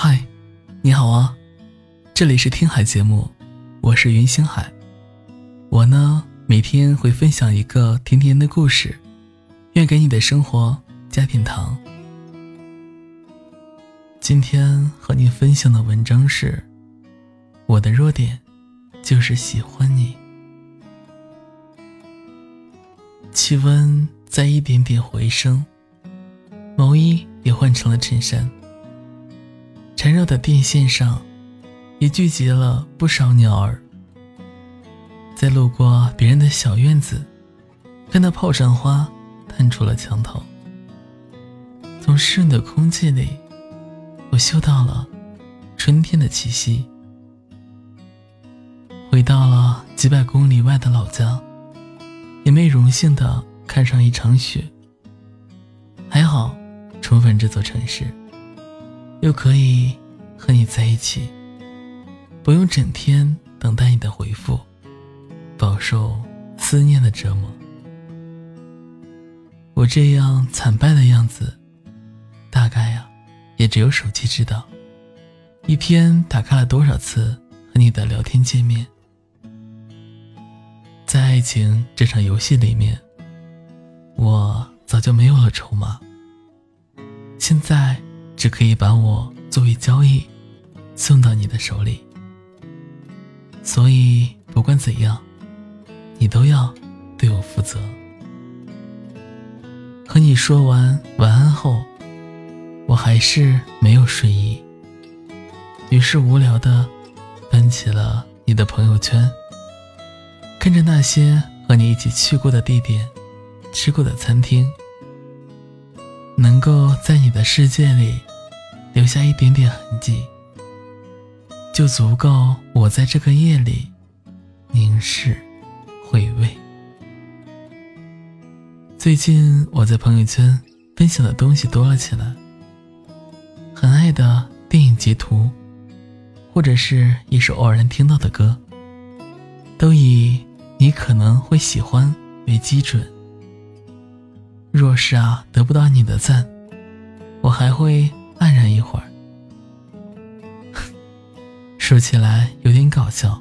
嗨，你好啊，这里是听海节目，我是云星海。我呢，每天会分享一个甜甜的故事，愿给你的生活加点糖。今天和你分享的文章是：我的弱点就是喜欢你。气温在一点点回升，毛衣也换成了衬衫。缠绕的电线上，也聚集了不少鸟儿。在路过别人的小院子，看到炮仗花探出了墙头。从湿润的空气里，我嗅到了春天的气息。回到了几百公里外的老家，也没荣幸的看上一场雪。还好，重返这座城市。又可以和你在一起，不用整天等待你的回复，饱受思念的折磨。我这样惨败的样子，大概呀，也只有手机知道。一天打开了多少次和你的聊天界面，在爱情这场游戏里面，我早就没有了筹码。现在。只可以把我作为交易，送到你的手里。所以不管怎样，你都要对我负责。和你说完晚安后，我还是没有睡意，于是无聊的翻起了你的朋友圈，看着那些和你一起去过的地点，吃过的餐厅，能够在你的世界里。留下一点点痕迹，就足够我在这个夜里凝视、回味。最近我在朋友圈分享的东西多了起来，很爱的电影截图，或者是一首偶然听到的歌，都以你可能会喜欢为基准。若是啊得不到你的赞，我还会。黯然一会儿，说起来有点搞笑，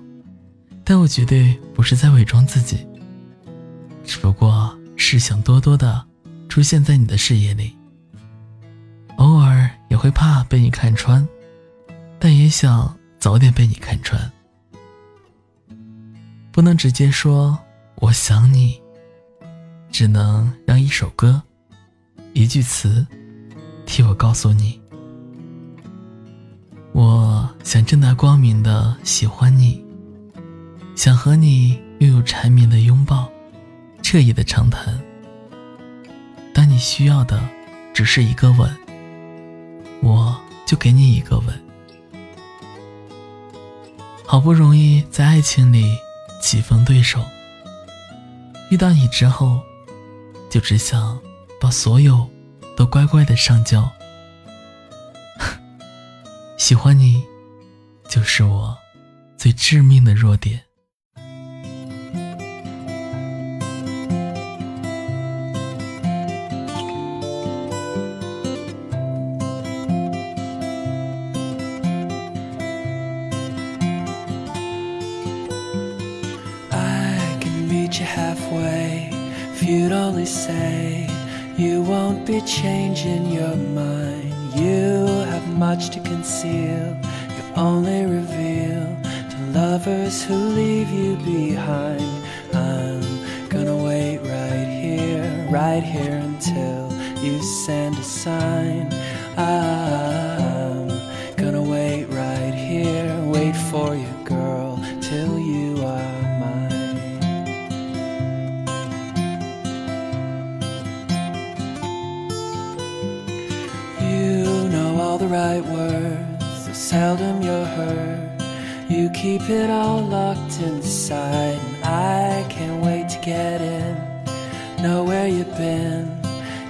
但我绝对不是在伪装自己，只不过是想多多的出现在你的视野里。偶尔也会怕被你看穿，但也想早点被你看穿。不能直接说我想你，只能让一首歌、一句词替我告诉你。我想正大光明的喜欢你，想和你拥有缠绵的拥抱，彻夜的长谈。当你需要的只是一个吻，我就给你一个吻。好不容易在爱情里棋逢对手，遇到你之后，就只想把所有都乖乖的上交。喜欢你，就是我最致命的弱点。I can meet you halfway if you'd only say you won't be changing your mind. You have much to conceal, you only reveal to lovers who leave you behind. I'm gonna wait right here, right here until you send a sign. I'm right words, so seldom you're heard. You keep it all locked inside, and I can't wait to get in. Know where you've been,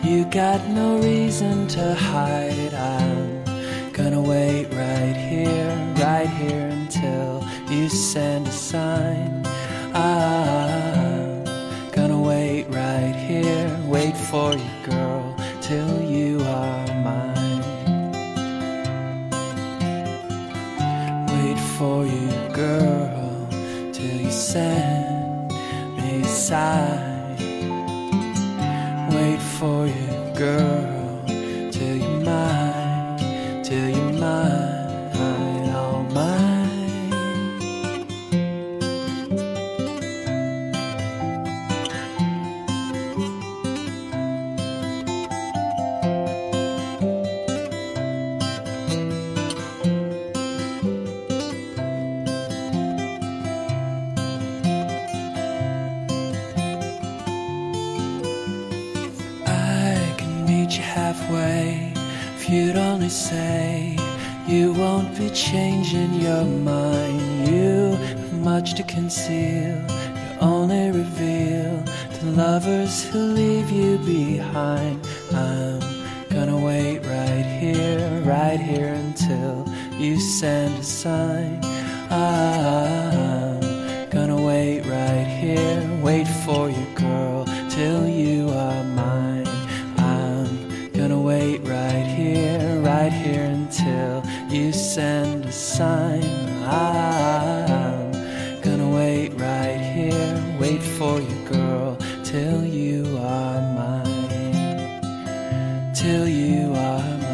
you got no reason to hide. I'm gonna wait right here, right here until you send a sign. I'm gonna wait right here, wait for you, for you. Way if you'd only say you won't be changing your mind. You have much to conceal, you only reveal to lovers who leave you behind. I'm gonna wait right here, right here until you send a sign. I'm gonna wait right here, wait for you, until you send a sign. I'm gonna wait right here, wait for you, girl, till you are mine. Till you are mine. Till